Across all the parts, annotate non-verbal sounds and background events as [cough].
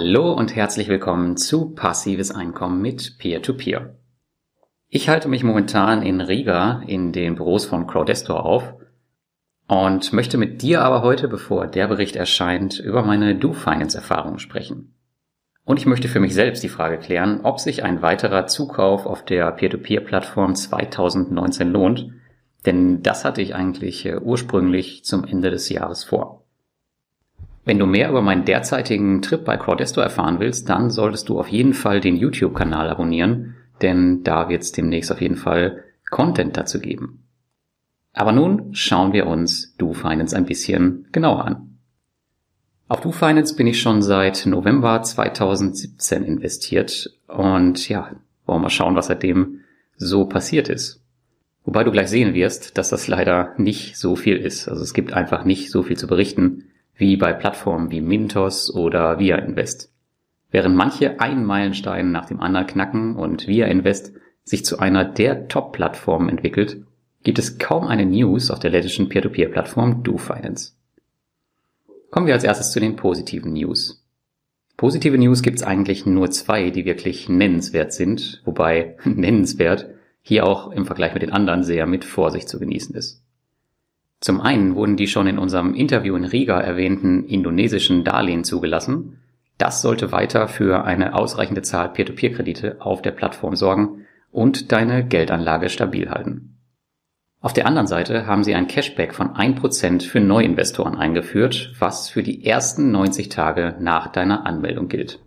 Hallo und herzlich willkommen zu Passives Einkommen mit Peer-to-Peer. -Peer. Ich halte mich momentan in Riga in den Büros von Crowdestor auf und möchte mit dir aber heute, bevor der Bericht erscheint, über meine Do-Finance-Erfahrungen sprechen. Und ich möchte für mich selbst die Frage klären, ob sich ein weiterer Zukauf auf der Peer-to-Peer-Plattform 2019 lohnt, denn das hatte ich eigentlich äh, ursprünglich zum Ende des Jahres vor. Wenn du mehr über meinen derzeitigen Trip bei Crowdesto erfahren willst, dann solltest du auf jeden Fall den YouTube-Kanal abonnieren, denn da wird es demnächst auf jeden Fall Content dazu geben. Aber nun schauen wir uns DoFinance ein bisschen genauer an. Auf DoFinance bin ich schon seit November 2017 investiert und ja, wollen wir mal schauen, was seitdem so passiert ist. Wobei du gleich sehen wirst, dass das leider nicht so viel ist. Also es gibt einfach nicht so viel zu berichten wie bei Plattformen wie Mintos oder Via Invest. Während manche einen Meilenstein nach dem anderen knacken und Via Invest sich zu einer der Top-Plattformen entwickelt, gibt es kaum eine News auf der lettischen Peer-to-Peer-Plattform DoFinance. Kommen wir als erstes zu den positiven News. Positive News gibt es eigentlich nur zwei, die wirklich nennenswert sind, wobei [laughs] nennenswert hier auch im Vergleich mit den anderen sehr mit Vorsicht zu genießen ist. Zum einen wurden die schon in unserem Interview in Riga erwähnten indonesischen Darlehen zugelassen. Das sollte weiter für eine ausreichende Zahl Peer-to-Peer-Kredite auf der Plattform sorgen und deine Geldanlage stabil halten. Auf der anderen Seite haben sie ein Cashback von 1% für Neuinvestoren eingeführt, was für die ersten 90 Tage nach deiner Anmeldung gilt.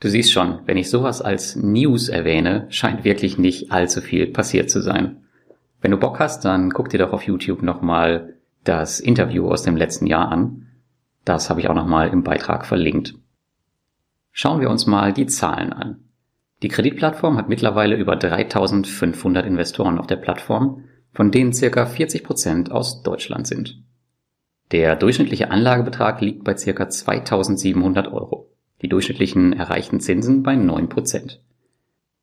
Du siehst schon, wenn ich sowas als News erwähne, scheint wirklich nicht allzu viel passiert zu sein. Wenn du Bock hast, dann guck dir doch auf YouTube nochmal das Interview aus dem letzten Jahr an. Das habe ich auch nochmal im Beitrag verlinkt. Schauen wir uns mal die Zahlen an. Die Kreditplattform hat mittlerweile über 3500 Investoren auf der Plattform, von denen circa 40 Prozent aus Deutschland sind. Der durchschnittliche Anlagebetrag liegt bei circa 2700 Euro. Die durchschnittlichen erreichten Zinsen bei 9%.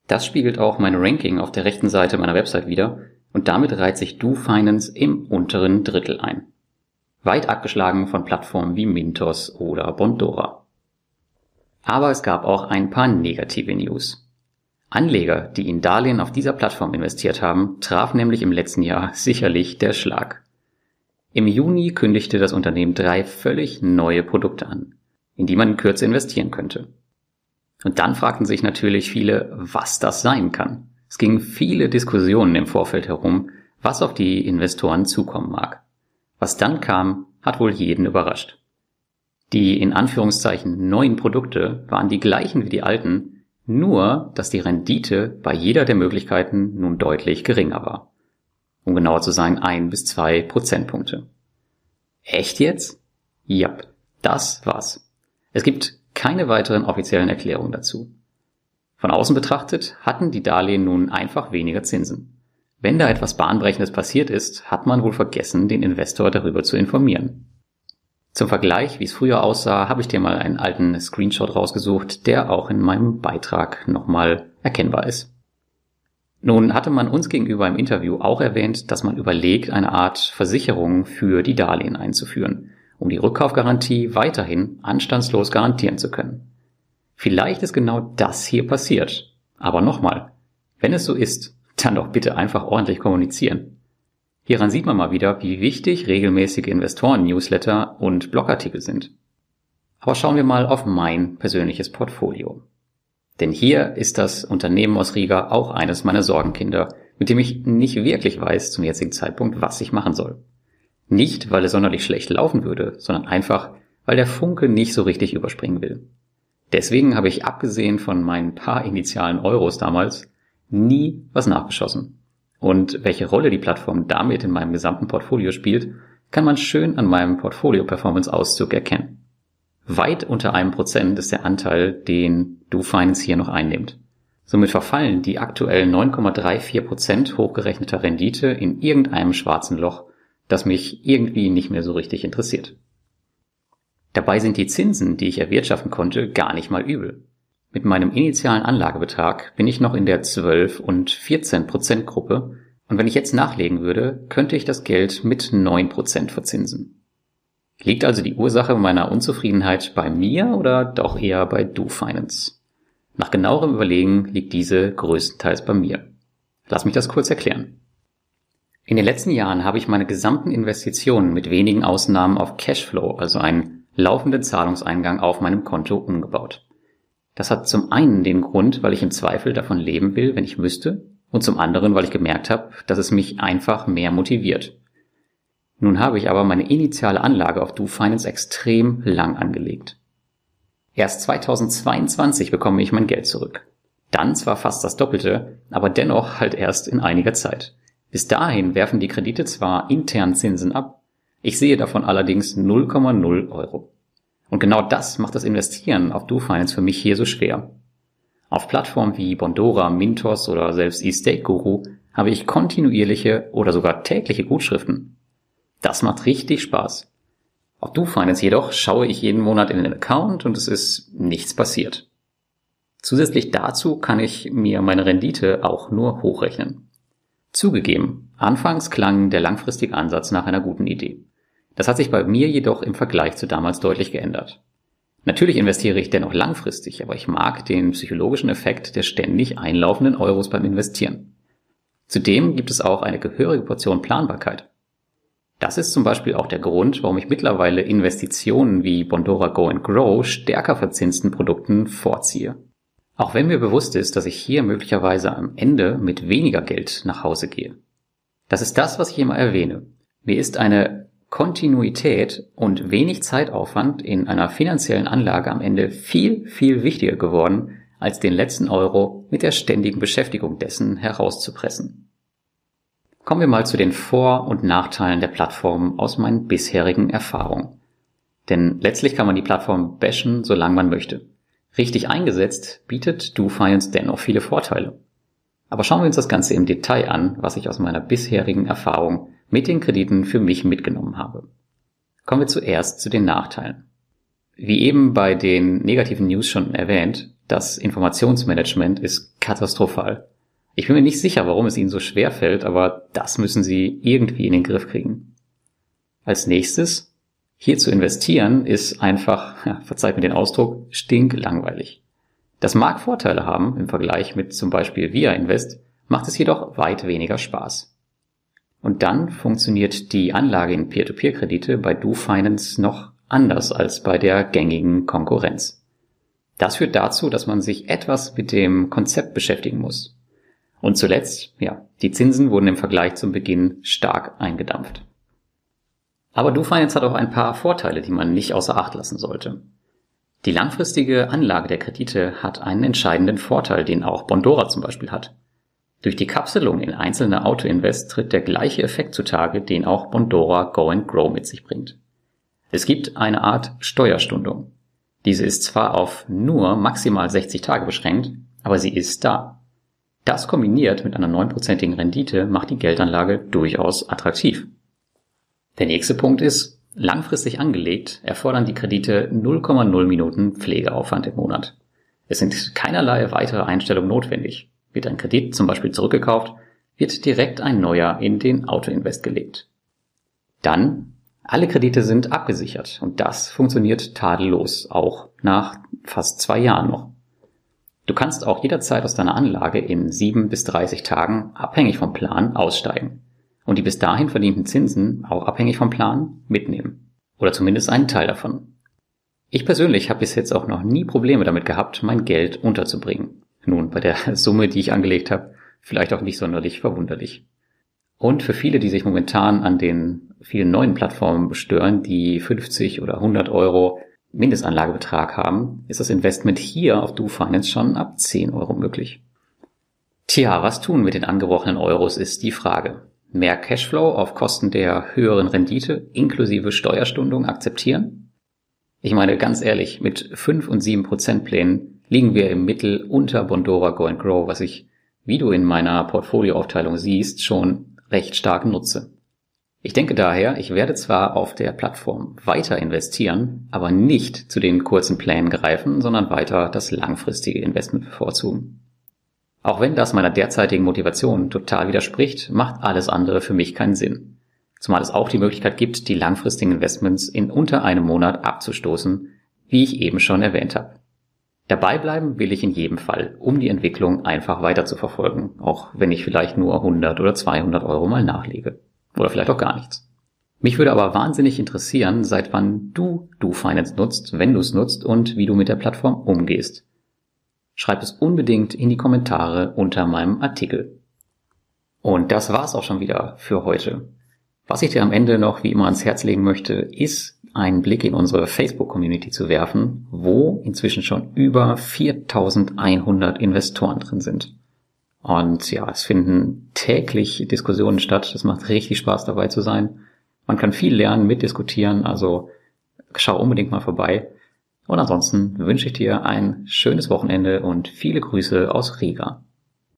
Das spiegelt auch mein Ranking auf der rechten Seite meiner Website wieder, und damit reiht sich DoFinance im unteren Drittel ein. Weit abgeschlagen von Plattformen wie Mintos oder Bondora. Aber es gab auch ein paar negative News. Anleger, die in Darlehen auf dieser Plattform investiert haben, traf nämlich im letzten Jahr [laughs] sicherlich der Schlag. Im Juni kündigte das Unternehmen drei völlig neue Produkte an, in die man in Kürze investieren könnte. Und dann fragten sich natürlich viele, was das sein kann. Es gingen viele Diskussionen im Vorfeld herum, was auf die Investoren zukommen mag. Was dann kam, hat wohl jeden überrascht. Die in Anführungszeichen neuen Produkte waren die gleichen wie die alten, nur dass die Rendite bei jeder der Möglichkeiten nun deutlich geringer war. Um genauer zu sein, ein bis zwei Prozentpunkte. Echt jetzt? Ja, das war's. Es gibt keine weiteren offiziellen Erklärungen dazu. Von außen betrachtet hatten die Darlehen nun einfach weniger Zinsen. Wenn da etwas Bahnbrechendes passiert ist, hat man wohl vergessen, den Investor darüber zu informieren. Zum Vergleich, wie es früher aussah, habe ich dir mal einen alten Screenshot rausgesucht, der auch in meinem Beitrag nochmal erkennbar ist. Nun hatte man uns gegenüber im Interview auch erwähnt, dass man überlegt, eine Art Versicherung für die Darlehen einzuführen, um die Rückkaufgarantie weiterhin anstandslos garantieren zu können. Vielleicht ist genau das hier passiert. Aber nochmal, wenn es so ist, dann doch bitte einfach ordentlich kommunizieren. Hieran sieht man mal wieder, wie wichtig regelmäßige Investoren-Newsletter und Blogartikel sind. Aber schauen wir mal auf mein persönliches Portfolio. Denn hier ist das Unternehmen aus Riga auch eines meiner Sorgenkinder, mit dem ich nicht wirklich weiß zum jetzigen Zeitpunkt, was ich machen soll. Nicht, weil es sonderlich schlecht laufen würde, sondern einfach, weil der Funke nicht so richtig überspringen will. Deswegen habe ich abgesehen von meinen paar initialen Euros damals nie was nachgeschossen. Und welche Rolle die Plattform damit in meinem gesamten Portfolio spielt, kann man schön an meinem Portfolio-Performance-Auszug erkennen. Weit unter einem Prozent ist der Anteil, den DoFinance hier noch einnimmt. Somit verfallen die aktuell 9,34 Prozent hochgerechneter Rendite in irgendeinem schwarzen Loch, das mich irgendwie nicht mehr so richtig interessiert. Dabei sind die Zinsen, die ich erwirtschaften konnte, gar nicht mal übel. Mit meinem initialen Anlagebetrag bin ich noch in der 12 und 14 Prozent Gruppe und wenn ich jetzt nachlegen würde, könnte ich das Geld mit 9 Prozent verzinsen. Liegt also die Ursache meiner Unzufriedenheit bei mir oder doch eher bei DoFinance? Nach genauerem Überlegen liegt diese größtenteils bei mir. Lass mich das kurz erklären. In den letzten Jahren habe ich meine gesamten Investitionen mit wenigen Ausnahmen auf Cashflow, also einen laufenden Zahlungseingang auf meinem Konto umgebaut. Das hat zum einen den Grund, weil ich im Zweifel davon leben will, wenn ich müsste, und zum anderen, weil ich gemerkt habe, dass es mich einfach mehr motiviert. Nun habe ich aber meine initiale Anlage auf DoFinance extrem lang angelegt. Erst 2022 bekomme ich mein Geld zurück. Dann zwar fast das Doppelte, aber dennoch halt erst in einiger Zeit. Bis dahin werfen die Kredite zwar intern Zinsen ab, ich sehe davon allerdings 0,0 Euro. Und genau das macht das Investieren auf DoFinance für mich hier so schwer. Auf Plattformen wie Bondora, Mintos oder selbst eStake Guru habe ich kontinuierliche oder sogar tägliche Gutschriften. Das macht richtig Spaß. Auf DoFinance jedoch schaue ich jeden Monat in den Account und es ist nichts passiert. Zusätzlich dazu kann ich mir meine Rendite auch nur hochrechnen. Zugegeben, anfangs klang der langfristige Ansatz nach einer guten Idee. Das hat sich bei mir jedoch im Vergleich zu damals deutlich geändert. Natürlich investiere ich dennoch langfristig, aber ich mag den psychologischen Effekt der ständig einlaufenden Euros beim Investieren. Zudem gibt es auch eine gehörige Portion Planbarkeit. Das ist zum Beispiel auch der Grund, warum ich mittlerweile Investitionen wie Bondora Go and Grow stärker verzinsten Produkten vorziehe. Auch wenn mir bewusst ist, dass ich hier möglicherweise am Ende mit weniger Geld nach Hause gehe. Das ist das, was ich immer erwähne. Mir ist eine Kontinuität und wenig Zeitaufwand in einer finanziellen Anlage am Ende viel, viel wichtiger geworden, als den letzten Euro mit der ständigen Beschäftigung dessen herauszupressen. Kommen wir mal zu den Vor- und Nachteilen der Plattform aus meinen bisherigen Erfahrungen. Denn letztlich kann man die Plattform bashen, solange man möchte. Richtig eingesetzt bietet DoFinance dennoch viele Vorteile. Aber schauen wir uns das Ganze im Detail an, was ich aus meiner bisherigen Erfahrung mit den Krediten für mich mitgenommen habe. Kommen wir zuerst zu den Nachteilen. Wie eben bei den negativen News schon erwähnt, das Informationsmanagement ist katastrophal. Ich bin mir nicht sicher, warum es ihnen so schwer fällt, aber das müssen sie irgendwie in den Griff kriegen. Als nächstes, hier zu investieren ist einfach, ja, verzeiht mir den Ausdruck, stinklangweilig. Das mag Vorteile haben im Vergleich mit zum Beispiel Via Invest, macht es jedoch weit weniger Spaß. Und dann funktioniert die Anlage in Peer-to-Peer-Kredite bei DoFinance noch anders als bei der gängigen Konkurrenz. Das führt dazu, dass man sich etwas mit dem Konzept beschäftigen muss. Und zuletzt, ja, die Zinsen wurden im Vergleich zum Beginn stark eingedampft. Aber DoFinance hat auch ein paar Vorteile, die man nicht außer Acht lassen sollte. Die langfristige Anlage der Kredite hat einen entscheidenden Vorteil, den auch Bondora zum Beispiel hat. Durch die Kapselung in einzelne Autoinvest tritt der gleiche Effekt zutage, den auch Bondora Go and Grow mit sich bringt. Es gibt eine Art Steuerstundung. Diese ist zwar auf nur maximal 60 Tage beschränkt, aber sie ist da. Das kombiniert mit einer neunprozentigen Rendite macht die Geldanlage durchaus attraktiv. Der nächste Punkt ist, langfristig angelegt erfordern die Kredite 0,0 Minuten Pflegeaufwand im Monat. Es sind keinerlei weitere Einstellungen notwendig. Wird ein Kredit zum Beispiel zurückgekauft, wird direkt ein neuer in den Autoinvest gelegt. Dann, alle Kredite sind abgesichert und das funktioniert tadellos, auch nach fast zwei Jahren noch. Du kannst auch jederzeit aus deiner Anlage in 7 bis 30 Tagen, abhängig vom Plan, aussteigen und die bis dahin verdienten Zinsen, auch abhängig vom Plan, mitnehmen. Oder zumindest einen Teil davon. Ich persönlich habe bis jetzt auch noch nie Probleme damit gehabt, mein Geld unterzubringen. Nun, bei der [laughs] Summe, die ich angelegt habe, vielleicht auch nicht sonderlich verwunderlich. Und für viele, die sich momentan an den vielen neuen Plattformen stören, die 50 oder 100 Euro Mindestanlagebetrag haben, ist das Investment hier auf DoFinance schon ab 10 Euro möglich. Tja, was tun mit den angebrochenen Euros ist die Frage. Mehr Cashflow auf Kosten der höheren Rendite inklusive Steuerstundung akzeptieren? Ich meine ganz ehrlich, mit 5 und 7 Prozentplänen liegen wir im Mittel unter Bondora Go and Grow, was ich, wie du in meiner Portfolioaufteilung siehst, schon recht stark nutze. Ich denke daher, ich werde zwar auf der Plattform weiter investieren, aber nicht zu den kurzen Plänen greifen, sondern weiter das langfristige Investment bevorzugen. Auch wenn das meiner derzeitigen Motivation total widerspricht, macht alles andere für mich keinen Sinn. Zumal es auch die Möglichkeit gibt, die langfristigen Investments in unter einem Monat abzustoßen, wie ich eben schon erwähnt habe. Dabei bleiben will ich in jedem Fall, um die Entwicklung einfach weiter zu verfolgen, auch wenn ich vielleicht nur 100 oder 200 Euro mal nachlege. Oder vielleicht auch gar nichts. Mich würde aber wahnsinnig interessieren, seit wann du DoFinance nutzt, wenn du es nutzt und wie du mit der Plattform umgehst. Schreib es unbedingt in die Kommentare unter meinem Artikel. Und das war's auch schon wieder für heute. Was ich dir am Ende noch wie immer ans Herz legen möchte, ist einen Blick in unsere Facebook-Community zu werfen, wo inzwischen schon über 4100 Investoren drin sind. Und ja, es finden täglich Diskussionen statt. Es macht richtig Spaß dabei zu sein. Man kann viel lernen, mitdiskutieren, also schau unbedingt mal vorbei. Und ansonsten wünsche ich dir ein schönes Wochenende und viele Grüße aus Riga.